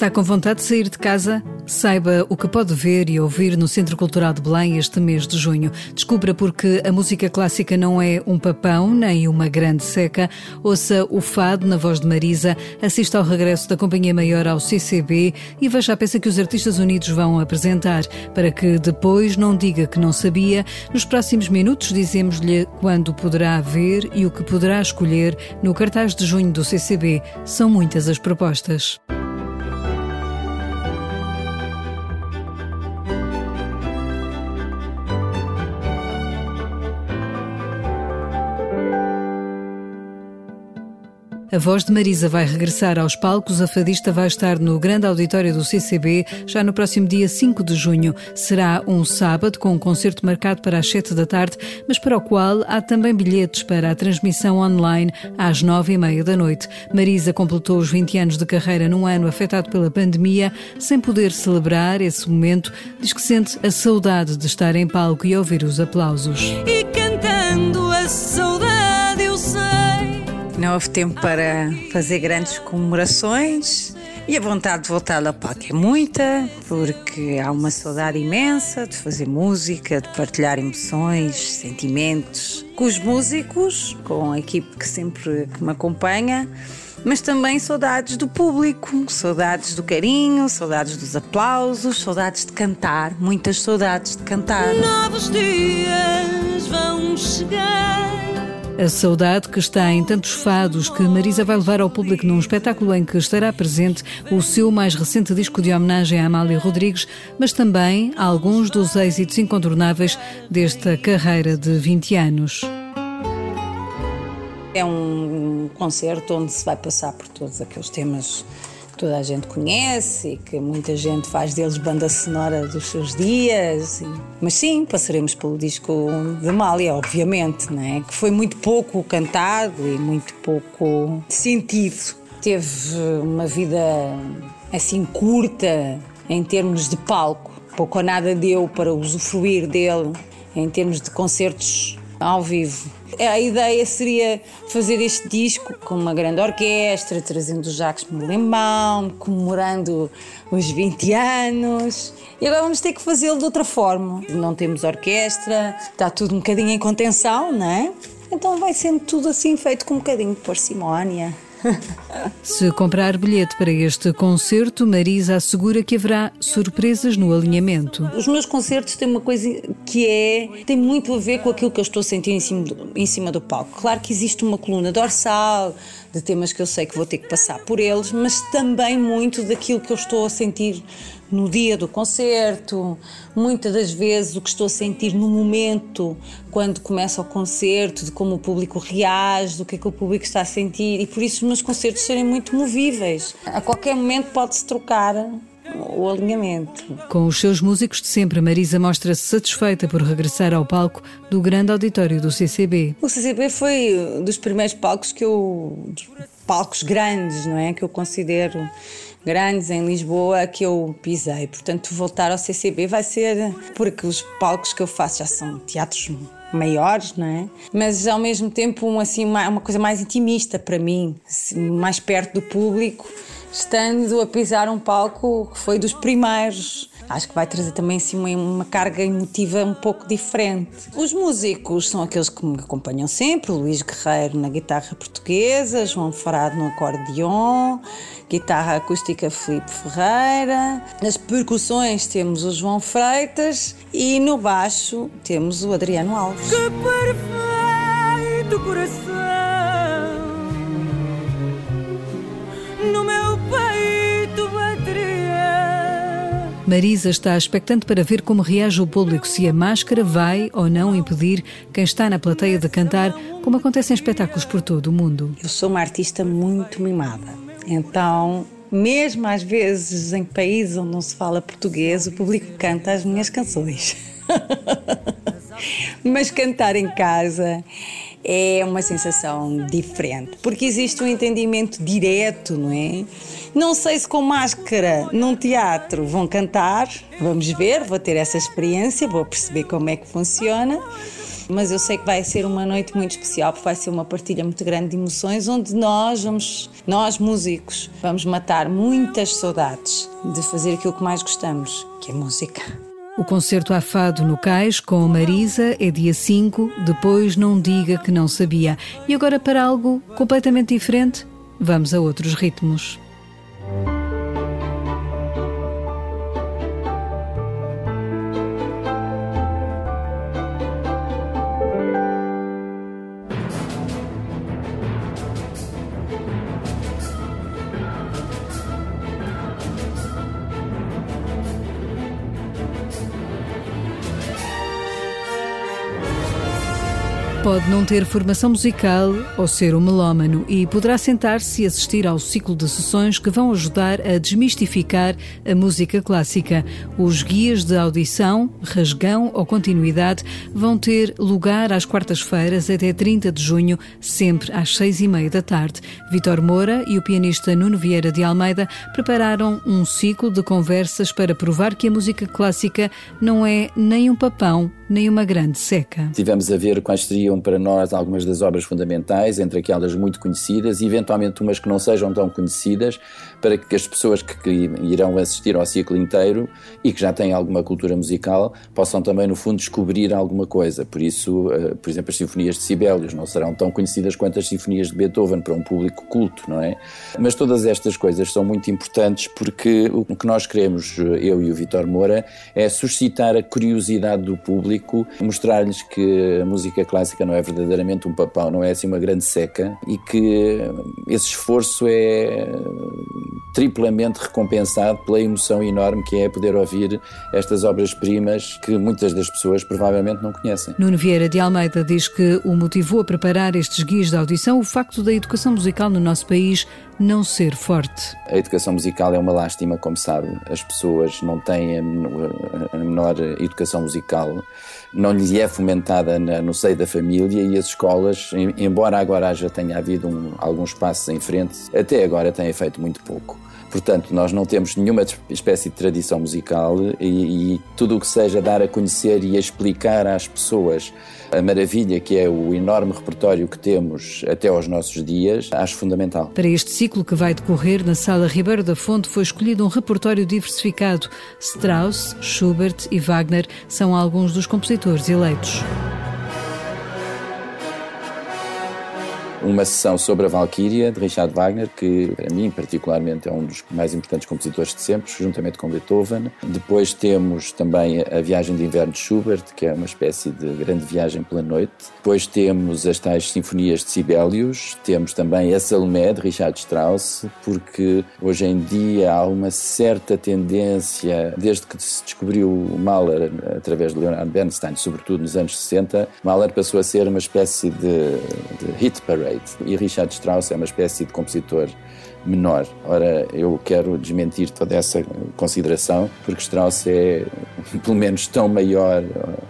Está com vontade de sair de casa? Saiba o que pode ver e ouvir no Centro Cultural de Belém este mês de junho. Descubra porque a música clássica não é um papão nem uma grande seca. Ouça o fado na voz de Marisa, assista ao regresso da Companhia Maior ao CCB e veja a peça que os Artistas Unidos vão apresentar, para que depois não diga que não sabia. Nos próximos minutos dizemos-lhe quando poderá ver e o que poderá escolher no cartaz de junho do CCB. São muitas as propostas. A voz de Marisa vai regressar aos palcos. A fadista vai estar no grande auditório do CCB já no próximo dia 5 de junho. Será um sábado com um concerto marcado para as 7 da tarde, mas para o qual há também bilhetes para a transmissão online às 9 e meia da noite. Marisa completou os 20 anos de carreira num ano afetado pela pandemia, sem poder celebrar esse momento. Diz que sente a saudade de estar em palco e ouvir os aplausos. E cantando a saudade não houve tempo para fazer grandes comemorações e a vontade de voltar ao palco é muita, porque há uma saudade imensa de fazer música, de partilhar emoções, sentimentos com os músicos, com a equipe que sempre me acompanha mas também saudades do público, saudades do carinho, saudades dos aplausos, saudades de cantar, muitas saudades de cantar. Novos dias vão chegar. A saudade que está em tantos fados que Marisa vai levar ao público num espetáculo em que estará presente o seu mais recente disco de homenagem a Amália Rodrigues, mas também alguns dos êxitos incontornáveis desta carreira de 20 anos. É um concerto onde se vai passar por todos aqueles temas toda a gente conhece e que muita gente faz deles banda sonora dos seus dias. Mas sim, passaremos pelo disco de Mália, obviamente, né? que foi muito pouco cantado e muito pouco sentido. Teve uma vida assim curta em termos de palco, pouco ou nada deu para usufruir dele em termos de concertos ao vivo. A ideia seria fazer este disco com uma grande orquestra, trazendo o Jacques Molembaum, comemorando os 20 anos. E agora vamos ter que fazê-lo de outra forma. Não temos orquestra, está tudo um bocadinho em contenção, não é? Então vai sendo tudo assim feito com um bocadinho de parcimónia. Se comprar bilhete para este concerto, Marisa assegura que haverá surpresas no alinhamento. Os meus concertos têm uma coisa que é tem muito a ver com aquilo que eu estou a sentir em cima do, em cima do palco. Claro que existe uma coluna dorsal de temas que eu sei que vou ter que passar por eles, mas também muito daquilo que eu estou a sentir no dia do concerto, muitas das vezes o que estou a sentir no momento, quando começa o concerto, de como o público reage, do que é que o público está a sentir, e por isso os meus concertos serem muito movíveis. A qualquer momento pode-se trocar o alinhamento. Com os seus músicos de sempre, Marisa mostra-se satisfeita por regressar ao palco do grande auditório do CCB. O CCB foi dos primeiros palcos que eu. palcos grandes, não é? Que eu considero grandes em Lisboa que eu pisei. Portanto, voltar ao CCB vai ser porque os palcos que eu faço já são teatros maiores, não é? Mas ao mesmo tempo um, assim uma coisa mais intimista para mim, assim, mais perto do público, estando a pisar um palco que foi dos primeiros acho que vai trazer também assim, uma, carga emotiva um pouco diferente. Os músicos são aqueles que me acompanham sempre: Luís Guerreiro na guitarra portuguesa, João Farado no acordeon, guitarra acústica Filipe Ferreira. Nas percussões temos o João Freitas e no baixo temos o Adriano Alves. Que perfeito coração Marisa está expectante para ver como reage o público, se a máscara vai ou não impedir quem está na plateia de cantar, como acontece em espetáculos por todo o mundo. Eu sou uma artista muito mimada então, mesmo às vezes em países onde não se fala português, o público canta as minhas canções. Mas cantar em casa é uma sensação diferente, porque existe um entendimento direto, não é? Não sei se com máscara num teatro vão cantar, vamos ver, vou ter essa experiência, vou perceber como é que funciona. Mas eu sei que vai ser uma noite muito especial, porque vai ser uma partilha muito grande de emoções, onde nós vamos, nós músicos, vamos matar muitas saudades de fazer aquilo que mais gostamos, que é música. O concerto a fado no Cais com Marisa é dia 5, depois não diga que não sabia. E agora para algo completamente diferente, vamos a outros ritmos. Pode não ter formação musical ou ser um melómano e poderá sentar-se e assistir ao ciclo de sessões que vão ajudar a desmistificar a música clássica. Os guias de audição, rasgão ou continuidade vão ter lugar às quartas-feiras até 30 de junho, sempre às seis e meia da tarde. Vitor Moura e o pianista Nuno Vieira de Almeida prepararam um ciclo de conversas para provar que a música clássica não é nem um papão nem uma grande seca. Tivemos a ver quais seriam para nós algumas das obras fundamentais, entre aquelas muito conhecidas e eventualmente umas que não sejam tão conhecidas, para que as pessoas que, que irão assistir ao ciclo inteiro e que já têm alguma cultura musical possam também, no fundo, descobrir alguma coisa. Por isso, uh, por exemplo, as sinfonias de Sibelius não serão tão conhecidas quanto as sinfonias de Beethoven para um público culto, não é? Mas todas estas coisas são muito importantes porque o que nós queremos, eu e o Vitor Moura, é suscitar a curiosidade do público, mostrar-lhes que a música clássica não é verdadeiramente um papão, não é assim uma grande seca e que esse esforço é triplamente recompensado pela emoção enorme que é poder ouvir estas obras-primas que muitas das pessoas provavelmente não conhecem. Nuno Vieira de Almeida diz que o motivou a preparar estes guias de audição o facto da educação musical no nosso país não ser forte. A educação musical é uma lástima, como sabe. As pessoas não têm a menor educação musical, não lhes é fomentada no seio da família e as escolas, embora agora já tenha havido um, alguns passos em frente, até agora têm feito muito pouco. Portanto, nós não temos nenhuma espécie de tradição musical e, e tudo o que seja dar a conhecer e explicar às pessoas a maravilha que é o enorme repertório que temos até aos nossos dias, acho fundamental. Para este ciclo que vai decorrer na Sala Ribeiro da Fonte foi escolhido um repertório diversificado. Strauss, Schubert e Wagner são alguns dos compositores eleitos. Uma sessão sobre a Valkyria de Richard Wagner, que para mim particularmente é um dos mais importantes compositores de sempre, juntamente com Beethoven. Depois temos também a Viagem de Inverno de Schubert, que é uma espécie de grande viagem pela noite. Depois temos as tais sinfonias de Sibelius, temos também a Salomé de Richard Strauss, porque hoje em dia há uma certa tendência, desde que se descobriu Mahler através de Leonard Bernstein, sobretudo nos anos 60, Mahler passou a ser uma espécie de, de hit parade e Richard Strauss é uma espécie de compositor menor. Ora, eu quero desmentir toda essa consideração, porque Strauss é pelo menos tão maior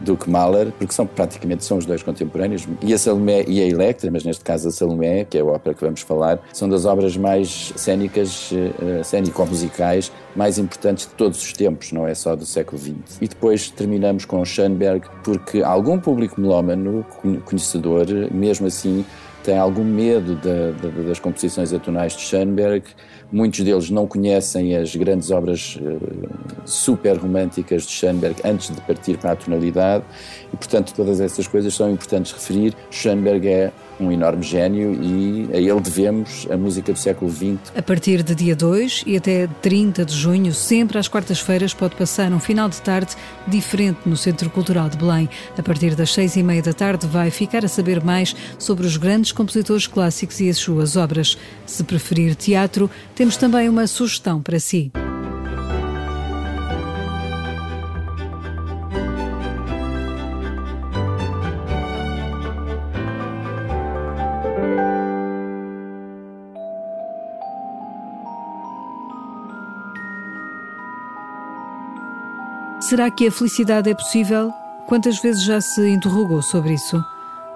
do que Mahler, porque são praticamente são os dois contemporâneos. E a Salomé e a Electra, mas neste caso a Salomé, que é a ópera que vamos falar, são das obras mais cênicas, uh, cênico-musicais mais importantes de todos os tempos, não é só do século XX. E depois terminamos com Schoenberg, porque algum público melómano, conhecedor, mesmo assim, tem algum medo das composições atonais de Schoenberg. Muitos deles não conhecem as grandes obras uh, super românticas de Schoenberg antes de partir para a tonalidade e, portanto, todas essas coisas são importantes referir. Schoenberg é um enorme gênio e a ele devemos a música do século XX. A partir de dia 2 e até 30 de junho, sempre às quartas-feiras, pode passar um final de tarde diferente no Centro Cultural de Belém. A partir das seis e meia da tarde vai ficar a saber mais sobre os grandes compositores clássicos e as suas obras. Se preferir teatro, temos também uma sugestão para si. Será que a felicidade é possível? Quantas vezes já se interrogou sobre isso?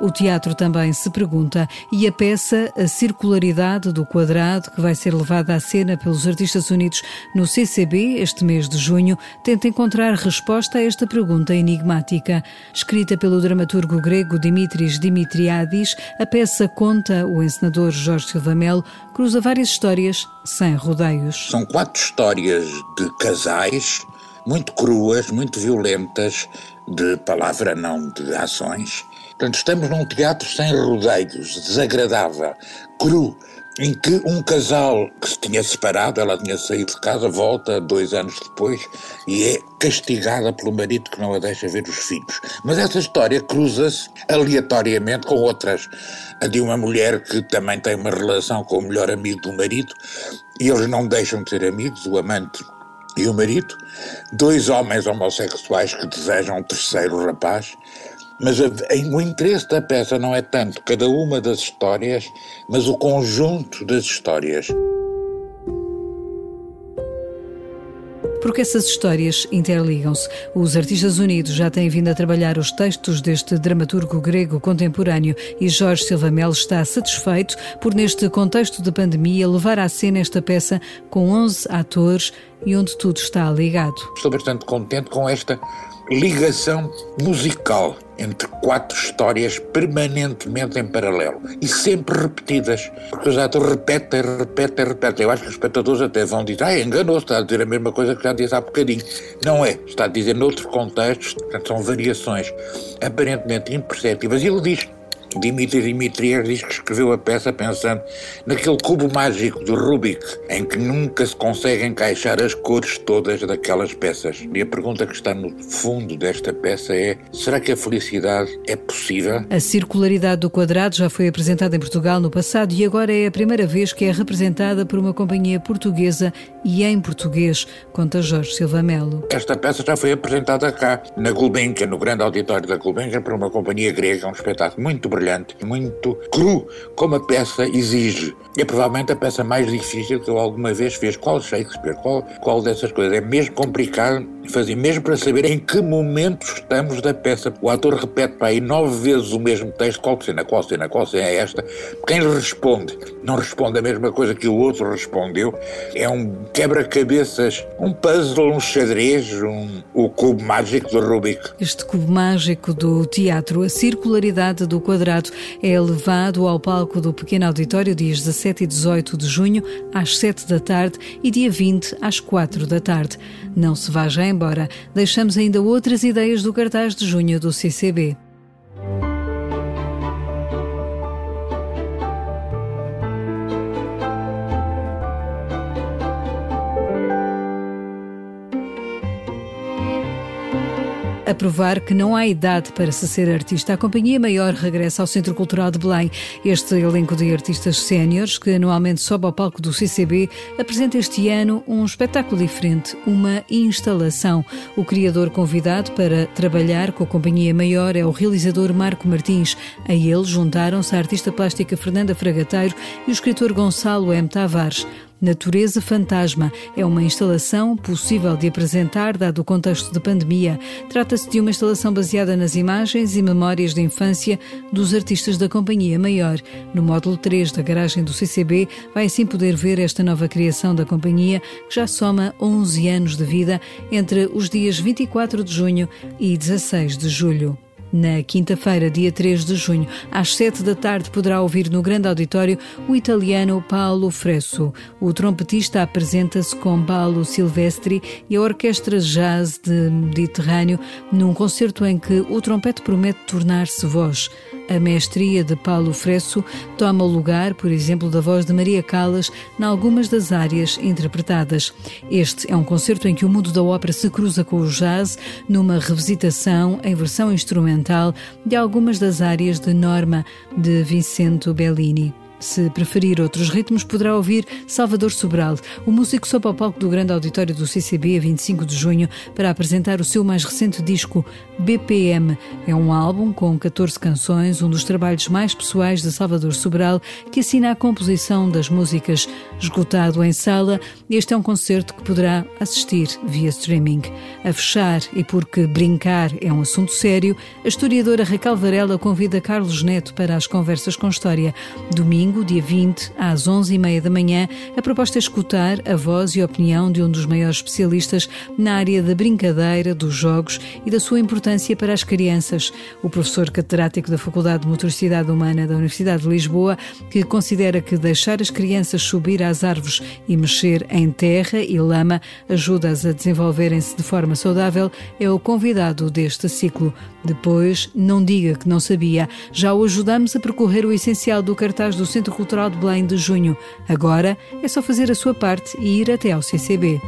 O teatro também se pergunta e a peça A Circularidade do Quadrado, que vai ser levada à cena pelos Artistas Unidos no CCB este mês de junho, tenta encontrar resposta a esta pergunta enigmática. Escrita pelo dramaturgo grego Dimitris Dimitriadis, a peça conta o encenador Jorge Silva Melo, cruza várias histórias sem rodeios. São quatro histórias de casais muito cruas, muito violentas, de palavra não de ações. Portanto, estamos num teatro sem rodeios, desagradável, cru, em que um casal que se tinha separado, ela tinha saído de casa, volta dois anos depois e é castigada pelo marido que não a deixa ver os filhos. Mas essa história cruza-se aleatoriamente com outras. A de uma mulher que também tem uma relação com o melhor amigo do marido e eles não deixam de ser amigos, o amante e o marido, dois homens homossexuais que desejam um terceiro rapaz, mas o interesse da peça não é tanto cada uma das histórias, mas o conjunto das histórias. porque essas histórias interligam-se. Os Artistas Unidos já têm vindo a trabalhar os textos deste dramaturgo grego contemporâneo e Jorge Silva Melo está satisfeito por, neste contexto de pandemia, levar à cena esta peça com 11 atores e onde tudo está ligado. Estou bastante contente com esta ligação musical entre quatro histórias permanentemente em paralelo e sempre repetidas, porque os atores repetem, repetem, repetem. Eu acho que os espectadores até vão dizer, ah, enganou-se, está a dizer a mesma coisa que já disse há bocadinho. Não é, está a dizer noutro contexto, portanto são variações aparentemente imperceptíveis. E ele diz Dimitri Dimitriev diz que escreveu a peça pensando naquele cubo mágico do Rubik, em que nunca se consegue encaixar as cores todas daquelas peças. E a pergunta que está no fundo desta peça é: será que a felicidade é possível? A circularidade do quadrado já foi apresentada em Portugal no passado e agora é a primeira vez que é representada por uma companhia portuguesa e em português, conta Jorge Silva Melo. Esta peça já foi apresentada cá, na Gulbenkian, no grande auditório da Gulbenkian, por uma companhia grega, um espetáculo muito brilhante, muito cru, como a peça exige. É provavelmente a peça mais difícil que eu alguma vez fiz. Qual Shakespeare? Qual, qual dessas coisas? É mesmo complicado fazer, mesmo para saber em que momento estamos da peça. O ator repete para aí nove vezes o mesmo texto. Qual cena? Qual cena? Qual cena é esta? Quem responde não responde a mesma coisa que o outro respondeu. É um quebra-cabeças, um puzzle, um xadrez, um, o cubo mágico do Rubik. Este cubo mágico do teatro, a circularidade do quadrado é levado ao palco do Pequeno Auditório dias 17 e 18 de junho, às 7 da tarde e dia 20, às 4 da tarde. Não se vá já embora, deixamos ainda outras ideias do cartaz de junho do CCB. Provar que não há idade para se ser artista. A Companhia Maior regressa ao Centro Cultural de Belém. Este elenco de artistas séniores, que anualmente sobe ao palco do CCB, apresenta este ano um espetáculo diferente, uma instalação. O criador convidado para trabalhar com a Companhia Maior é o realizador Marco Martins. A ele juntaram-se a artista plástica Fernanda Fragateiro e o escritor Gonçalo M. Tavares. Natureza Fantasma é uma instalação possível de apresentar, dado o contexto de pandemia. Trata-se de uma instalação baseada nas imagens e memórias de infância dos artistas da Companhia Maior. No módulo 3 da garagem do CCB, vai assim poder ver esta nova criação da companhia, que já soma 11 anos de vida entre os dias 24 de junho e 16 de julho. Na quinta-feira, dia 3 de junho, às 7 da tarde, poderá ouvir no grande auditório o italiano Paolo Fresso. O trompetista apresenta-se com Paolo Silvestri e a Orquestra Jazz de Mediterrâneo num concerto em que o trompete promete tornar-se voz. A mestria de Paulo Fresso toma o lugar, por exemplo, da voz de Maria Callas em algumas das áreas interpretadas. Este é um concerto em que o mundo da ópera se cruza com o jazz numa revisitação em versão instrumental de algumas das áreas de Norma de Vincenzo Bellini. Se preferir outros ritmos, poderá ouvir Salvador Sobral. O músico sobe ao palco do grande auditório do CCB a 25 de junho para apresentar o seu mais recente disco, BPM. É um álbum com 14 canções, um dos trabalhos mais pessoais de Salvador Sobral, que assina a composição das músicas. Esgotado em sala, este é um concerto que poderá assistir via streaming. A fechar, e porque brincar é um assunto sério, a historiadora Raquel Varela convida Carlos Neto para as conversas com história. Domingo, dia 20, às 11h30 da manhã, a proposta é escutar a voz e a opinião de um dos maiores especialistas na área da brincadeira, dos jogos e da sua importância para as crianças. O professor catedrático da Faculdade de Motoricidade Humana da Universidade de Lisboa, que considera que deixar as crianças subir às árvores e mexer em terra e lama ajuda-as a desenvolverem-se de forma saudável, é o convidado deste ciclo. Depois, não diga que não sabia, já o ajudamos a percorrer o essencial do cartaz do Centro Cultural de Belém de junho. Agora é só fazer a sua parte e ir até ao CCB.